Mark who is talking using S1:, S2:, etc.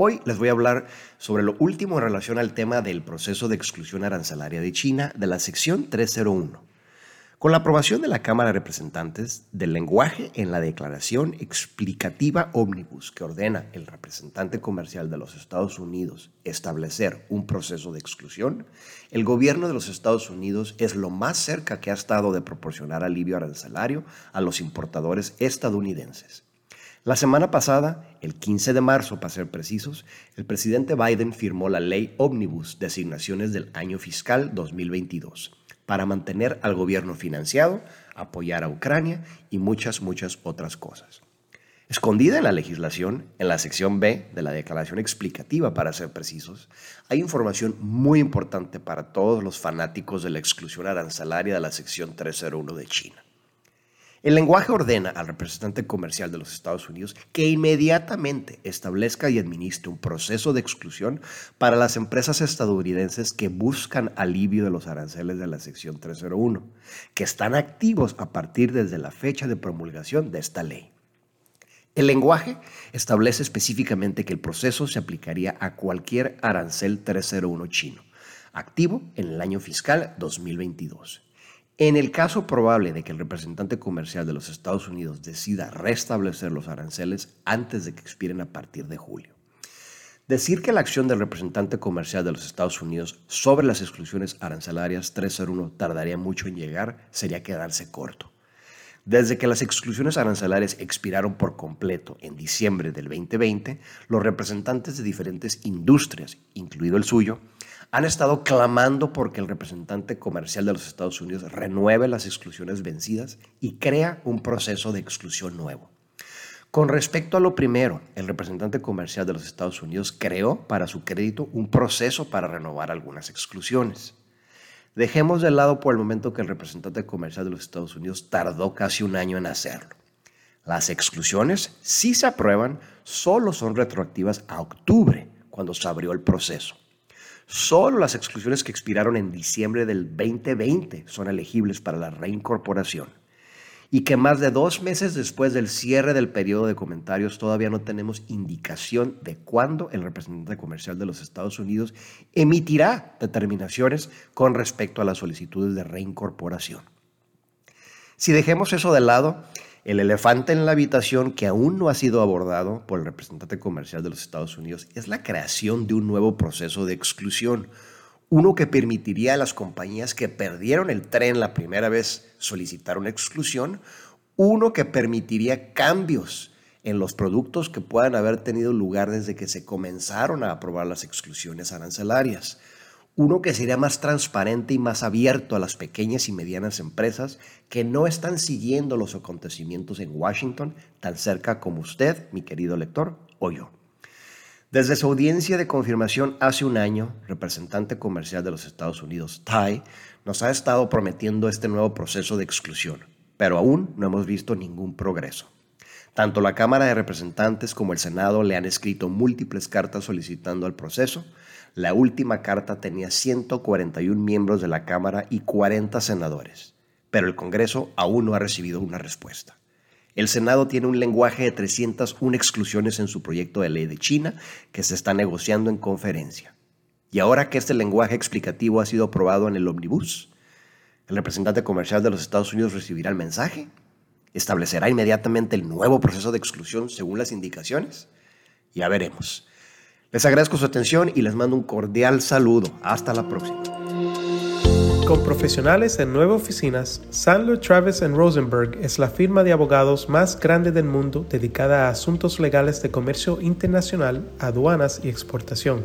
S1: Hoy les voy a hablar sobre lo último en relación al tema del proceso de exclusión arancelaria de China de la sección 301. Con la aprobación de la Cámara de Representantes del lenguaje en la Declaración Explicativa Omnibus que ordena el representante comercial de los Estados Unidos establecer un proceso de exclusión, el gobierno de los Estados Unidos es lo más cerca que ha estado de proporcionar alivio arancelario a los importadores estadounidenses. La semana pasada, el 15 de marzo para ser precisos, el presidente Biden firmó la ley Omnibus de asignaciones del año fiscal 2022 para mantener al gobierno financiado, apoyar a Ucrania y muchas, muchas otras cosas. Escondida en la legislación, en la sección B de la declaración explicativa para ser precisos, hay información muy importante para todos los fanáticos de la exclusión arancelaria de la sección 301 de China. El lenguaje ordena al representante comercial de los Estados Unidos que inmediatamente establezca y administre un proceso de exclusión para las empresas estadounidenses que buscan alivio de los aranceles de la sección 301, que están activos a partir desde la fecha de promulgación de esta ley. El lenguaje establece específicamente que el proceso se aplicaría a cualquier arancel 301 chino, activo en el año fiscal 2022 en el caso probable de que el representante comercial de los Estados Unidos decida restablecer los aranceles antes de que expiren a partir de julio. Decir que la acción del representante comercial de los Estados Unidos sobre las exclusiones arancelarias 301 tardaría mucho en llegar sería quedarse corto. Desde que las exclusiones arancelarias expiraron por completo en diciembre del 2020, los representantes de diferentes industrias, incluido el suyo, han estado clamando porque el representante comercial de los Estados Unidos renueve las exclusiones vencidas y crea un proceso de exclusión nuevo. Con respecto a lo primero, el representante comercial de los Estados Unidos creó para su crédito un proceso para renovar algunas exclusiones. Dejemos de lado por el momento que el representante comercial de los Estados Unidos tardó casi un año en hacerlo. Las exclusiones, si se aprueban, solo son retroactivas a octubre, cuando se abrió el proceso. Solo las exclusiones que expiraron en diciembre del 2020 son elegibles para la reincorporación. Y que más de dos meses después del cierre del periodo de comentarios todavía no tenemos indicación de cuándo el representante comercial de los Estados Unidos emitirá determinaciones con respecto a las solicitudes de reincorporación. Si dejemos eso de lado, el elefante en la habitación que aún no ha sido abordado por el representante comercial de los Estados Unidos es la creación de un nuevo proceso de exclusión, uno que permitiría a las compañías que perdieron el tren la primera vez solicitar una exclusión, uno que permitiría cambios en los productos que puedan haber tenido lugar desde que se comenzaron a aprobar las exclusiones arancelarias uno que sería más transparente y más abierto a las pequeñas y medianas empresas que no están siguiendo los acontecimientos en Washington tan cerca como usted, mi querido lector, o yo. Desde su audiencia de confirmación hace un año, representante comercial de los Estados Unidos, Tai, nos ha estado prometiendo este nuevo proceso de exclusión, pero aún no hemos visto ningún progreso. Tanto la Cámara de Representantes como el Senado le han escrito múltiples cartas solicitando el proceso, la última carta tenía 141 miembros de la Cámara y 40 senadores, pero el Congreso aún no ha recibido una respuesta. El Senado tiene un lenguaje de 301 exclusiones en su proyecto de ley de China que se está negociando en conferencia. Y ahora que este lenguaje explicativo ha sido aprobado en el Omnibus, el representante comercial de los Estados Unidos recibirá el mensaje, establecerá inmediatamente el nuevo proceso de exclusión según las indicaciones. Ya veremos. Les agradezco su atención y les mando un cordial saludo. Hasta la próxima.
S2: Con profesionales en nueve oficinas, Sandler Travis Rosenberg es la firma de abogados más grande del mundo dedicada a asuntos legales de comercio internacional, aduanas y exportación.